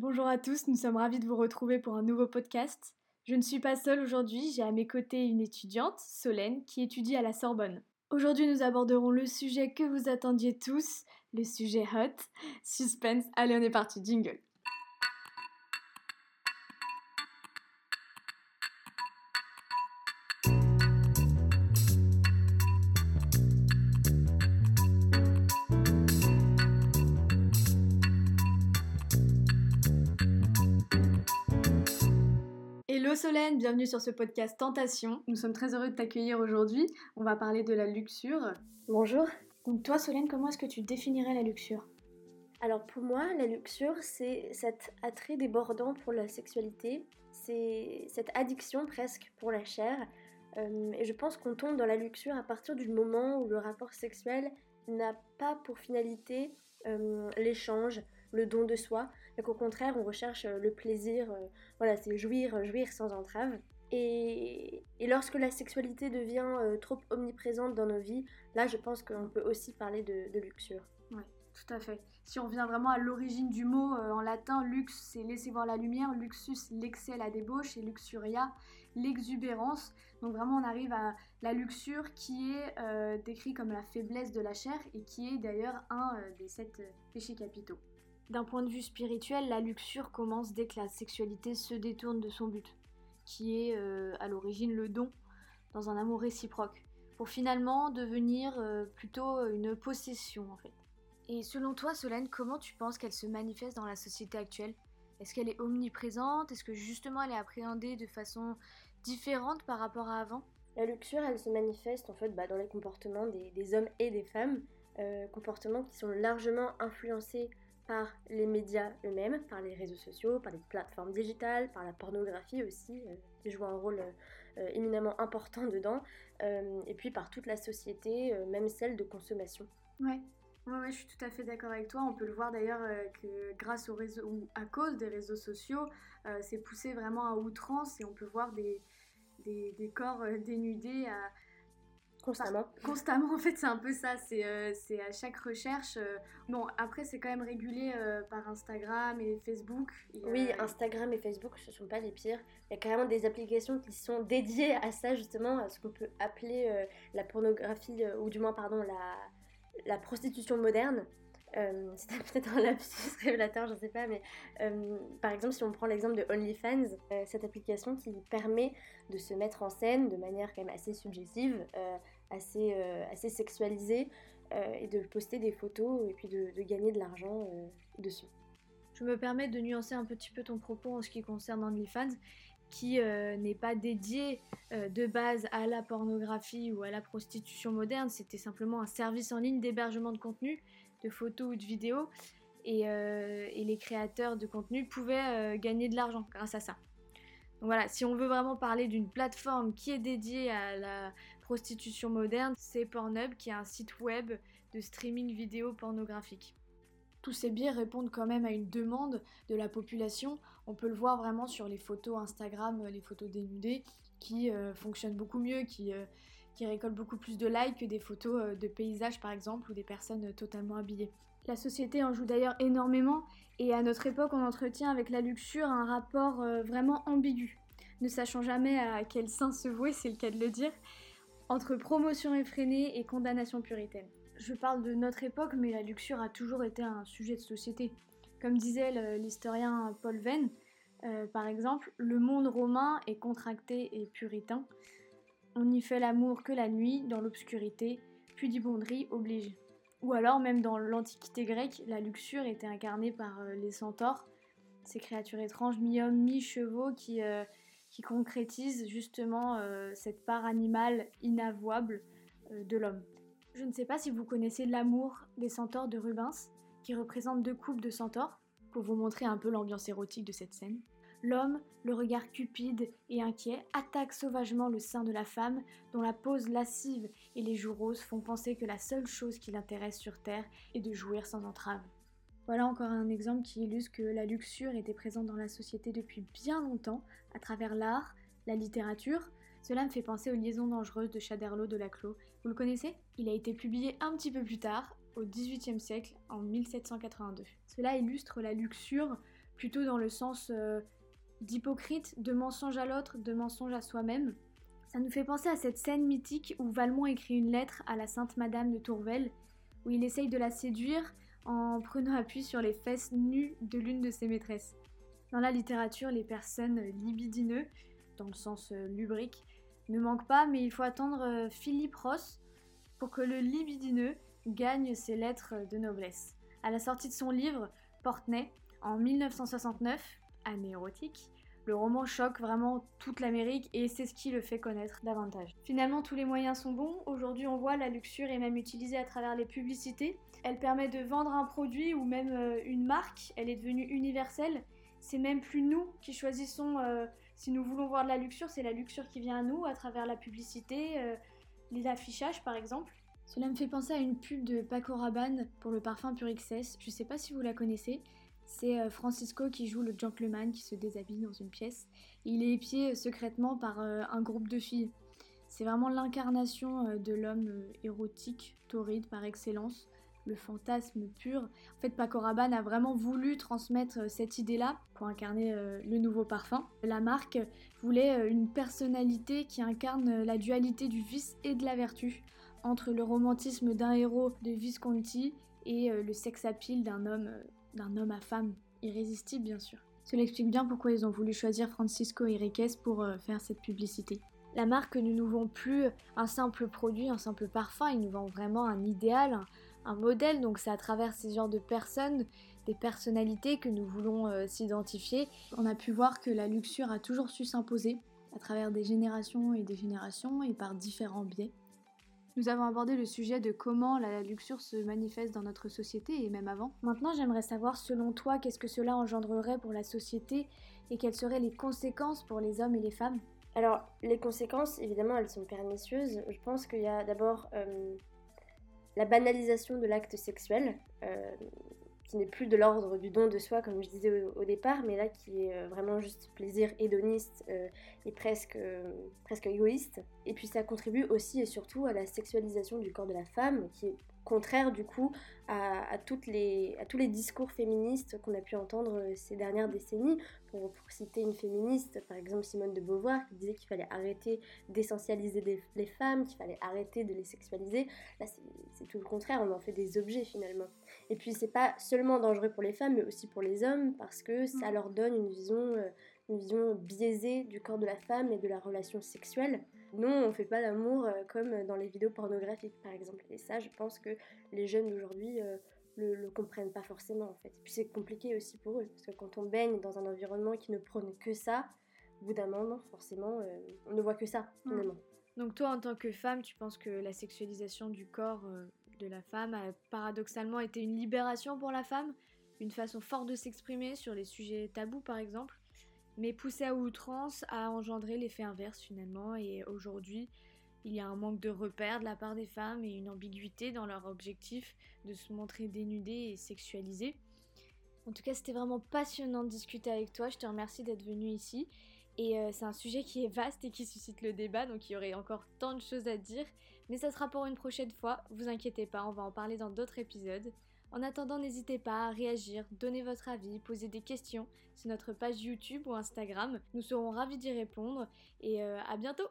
Bonjour à tous, nous sommes ravis de vous retrouver pour un nouveau podcast. Je ne suis pas seule aujourd'hui, j'ai à mes côtés une étudiante, Solène, qui étudie à la Sorbonne. Aujourd'hui, nous aborderons le sujet que vous attendiez tous, le sujet hot. Suspense, allez, on est parti, jingle. Hello Solène, bienvenue sur ce podcast Tentation. Nous sommes très heureux de t'accueillir aujourd'hui. On va parler de la luxure. Bonjour. Donc toi Solène, comment est-ce que tu définirais la luxure? Alors pour moi, la luxure, c'est cet attrait débordant pour la sexualité, c'est cette addiction presque pour la chair. Euh, et je pense qu'on tombe dans la luxure à partir du moment où le rapport sexuel n'a pas pour finalité euh, l'échange, le don de soi, mais qu'au contraire on recherche euh, le plaisir, euh, voilà, c'est jouir, jouir sans entrave. Et, lorsque la sexualité devient euh, trop omniprésente dans nos vies, là je pense qu'on peut aussi parler de, luxure. Oui, tout à fait. Si on revient vraiment à l'origine du mot euh, en latin, lux c'est laisser voir la lumière, luxus l'excès, la débauche et luxuria l'exubérance. Donc vraiment on arrive à la luxure qui est euh, décrit comme la faiblesse de la chair et qui est d'ailleurs un euh, des sept euh, péchés capitaux. D'un point de vue spirituel, la luxure commence dès que la sexualité se détourne de son but, qui est euh, à l'origine le don dans un amour réciproque, pour finalement devenir euh, plutôt une possession en fait. Et selon toi, Solène, comment tu penses qu'elle se manifeste dans la société actuelle? Est-ce qu'elle est omniprésente? Est-ce que justement elle est appréhendée de façon différente par rapport à avant? La luxure, elle se manifeste en fait bah, dans les comportements des, des hommes et des femmes, euh, comportements qui sont largement influencés par les médias eux-mêmes, par les réseaux sociaux, par les plateformes digitales, par la pornographie aussi, euh, qui joue un rôle euh, éminemment important dedans, euh, et puis par toute la société, euh, même celle de consommation. Ouais. Ouais, je suis tout à fait d'accord avec toi. On peut le voir d'ailleurs euh, que grâce aux réseaux ou à cause des réseaux sociaux, euh, c'est poussé vraiment à outrance et on peut voir des, des, des corps euh, dénudés à, Constamment. constamment. En fait, c'est un peu ça. C'est euh, à chaque recherche. euh, Bon, après, c'est quand même régulé euh, par Instagram et Facebook. et, Oui, euh, Instagram et Facebook, ce sont pas les pires. Il y a carrément des applications qui sont dédiées à ça, justement, à ce qu'on peut appeler la pornographie, ou du moins, pardon, la, la prostitution moderne. C'était peut-être un lapsus révélateur, je sais pas, mais par exemple, si on prend l'exemple de OnlyFans, cette application qui permet de se mettre en scène de manière quand même assez subjective, assez, euh, assez sexualisée, euh, et de poster des photos et puis de, gagner de l'argent euh, dessus. Je me permets de nuancer un petit peu ton propos en ce qui concerne OnlyFans, qui n'est pas dédié de base à la pornographie ou à la prostitution moderne. C'était simplement un service en ligne d'hébergement de contenu, de photos ou de vidéos. Et, et les créateurs de contenu pouvaient gagner de l'argent grâce à ça. Donc voilà, si on veut vraiment parler d'une plateforme qui est dédiée à la prostitution moderne, c'est Pornhub qui est un site web de streaming vidéo pornographique. Tous ces biais répondent quand même à une demande de la population. On peut le voir vraiment sur les photos Instagram, euh, les photos dénudées, qui euh, fonctionnent beaucoup mieux, qui, euh, qui récoltent beaucoup plus de likes que des photos de paysages par exemple ou des personnes totalement habillées. La société en joue d'ailleurs énormément et à notre époque on entretient avec la luxure un rapport vraiment ambigu, ne sachant jamais à quel sein se vouer, c'est le cas de le dire, entre promotion effrénée et condamnation puritaine. Je parle de notre époque, mais la luxure a toujours été un sujet de société. Comme disait l'historien Paul Venn, euh, par exemple, le monde romain est contracté et puritain. On n'y fait l'amour que la nuit, dans l'obscurité, pudibonderie oblige. Ou alors, même dans l'Antiquité grecque, la luxure était incarnée par euh, les centaures, ces créatures étranges, mi-hommes, mi-chevaux, qui, euh, qui concrétisent justement euh, cette part animale inavouable euh, de l'homme. Je ne sais pas si vous connaissez l'amour des centaures de Rubens, qui représente deux couples de centaures, pour vous montrer un peu l'ambiance érotique de cette scène. L'homme, le regard cupide et inquiet, attaque sauvagement le sein de la femme, dont la pose lascive et les joues roses font penser que la seule chose qui l'intéresse sur Terre est de jouir sans entrave. Voilà encore un exemple qui illustre que la luxure était présente dans la société depuis bien longtemps, à travers l'art, la littérature. Cela me fait penser aux liaisons dangereuses de Chaderlot de Laclos. Vous le connaissez? Il a été publié un petit peu plus tard, au XVIIIe siècle, en 1782. Cela illustre la luxure plutôt dans le sens euh, d'hypocrite, de mensonge à l'autre, de mensonge à soi-même. Ça nous fait penser à cette scène mythique où Valmont écrit une lettre à la Sainte Madame de Tourvel, où il essaye de la séduire en prenant appui sur les fesses nues de l'une de ses maîtresses. Dans la littérature, les personnes libidineux, dans le sens euh, lubrique, ne manquent pas, mais il faut attendre euh, Philippe Ross pour que le libidineux gagne ses lettres de noblesse. À la sortie de son livre, Portenay, en 1969, année érotique, le roman choque vraiment toute l'Amérique et c'est ce qui le fait connaître davantage. Finalement, tous les moyens sont bons. Aujourd'hui, on voit la luxure est même utilisée à travers les publicités. Elle permet de vendre un produit ou même euh, une marque. Elle est devenue universelle. C'est même plus nous qui choisissons euh, si nous voulons voir de la luxure, c'est la luxure qui vient à nous à travers la publicité, euh, l'affichage par exemple. Cela me fait penser à une pub de Paco Rabanne pour le parfum Pure XS. Je sais pas si vous la connaissez. C'est euh, Francisco qui joue le gentleman qui se déshabille dans une pièce. Il est épié euh, secrètement par euh, un groupe de filles. C'est vraiment l'incarnation de l'homme érotique, torride par excellence, le fantasme pur. En fait, Paco Rabanne a vraiment voulu transmettre cette idée-là pour incarner le nouveau parfum. La marque voulait une personnalité qui incarne la dualité du vice et de la vertu, entre le romantisme d'un héros de Visconti et le sex appeal d'un homme d'un homme à femme, irrésistible bien sûr. Cela explique bien pourquoi ils ont voulu choisir Francisco Enriquez pour euh, faire cette publicité. La marque ne nous vend plus un simple produit, un simple parfum, ils nous vendent vraiment un idéal, un, modèle, donc c'est à travers ces genres de personnes, des personnalités que nous voulons euh, s'identifier. On a pu voir que la luxure a toujours su s'imposer à travers des générations et des générations et par différents biais. Nous avons abordé le sujet de comment la luxure se manifeste dans notre société et même avant. Maintenant, j'aimerais savoir, selon toi, qu'est-ce que cela engendrerait pour la société et quelles seraient les conséquences pour les hommes et les femmes? Alors, les conséquences, évidemment, elles sont pernicieuses. Je pense qu'il y a d'abord euh, la banalisation de l'acte sexuel. Euh, qui n'est plus de l'ordre du don de soi, comme je disais au, départ, mais là qui est euh, vraiment juste plaisir hédoniste euh, et presque, euh, presque égoïste. Et puis ça contribue aussi et surtout à la sexualisation du corps de la femme, qui est contraire du coup à, toutes les, à tous les discours féministes qu'on a pu entendre ces dernières décennies. Pour, citer une féministe, par exemple Simone de Beauvoir, qui disait qu'il fallait arrêter d'essentialiser les femmes, qu'il fallait arrêter de les sexualiser. Là, c'est tout le contraire, on en fait des objets finalement. Et puis, c'est pas seulement dangereux pour les femmes, mais aussi pour les hommes, parce que ça mm. leur donne une vision, euh, une vision biaisée du corps de la femme et de la relation sexuelle. Non, on fait pas l'amour euh, comme dans les vidéos pornographiques, par exemple. Et ça, je pense que les jeunes d'aujourd'hui euh, le, le, comprennent pas forcément, en fait. Et puis c'est compliqué aussi pour eux, parce que quand on baigne dans un environnement qui ne prône que ça, au bout d'un moment, forcément, on ne voit que ça, mmh. finalement. Donc toi, en tant que femme, tu penses que la sexualisation du corps de la femme a paradoxalement été une libération pour la femme, une façon forte de s'exprimer sur les sujets tabous, par exemple. Mais pousser à outrance a engendré l'effet inverse finalement. Et aujourd'hui il y a un manque de repères de la part des femmes et une ambiguïté dans leur objectif de se montrer dénudées et sexualisées. En tout cas c'était vraiment passionnant de discuter avec toi, je te remercie d'être venu ici et euh, c'est un sujet qui est vaste et qui suscite le débat donc il y aurait encore tant de choses à dire mais ça sera pour une prochaine fois, vous inquiétez pas, on va en parler dans d'autres épisodes. En attendant, n'hésitez pas à réagir, donner votre avis, poser des questions sur notre page YouTube ou Instagram. Nous serons ravis d'y répondre et euh, à bientôt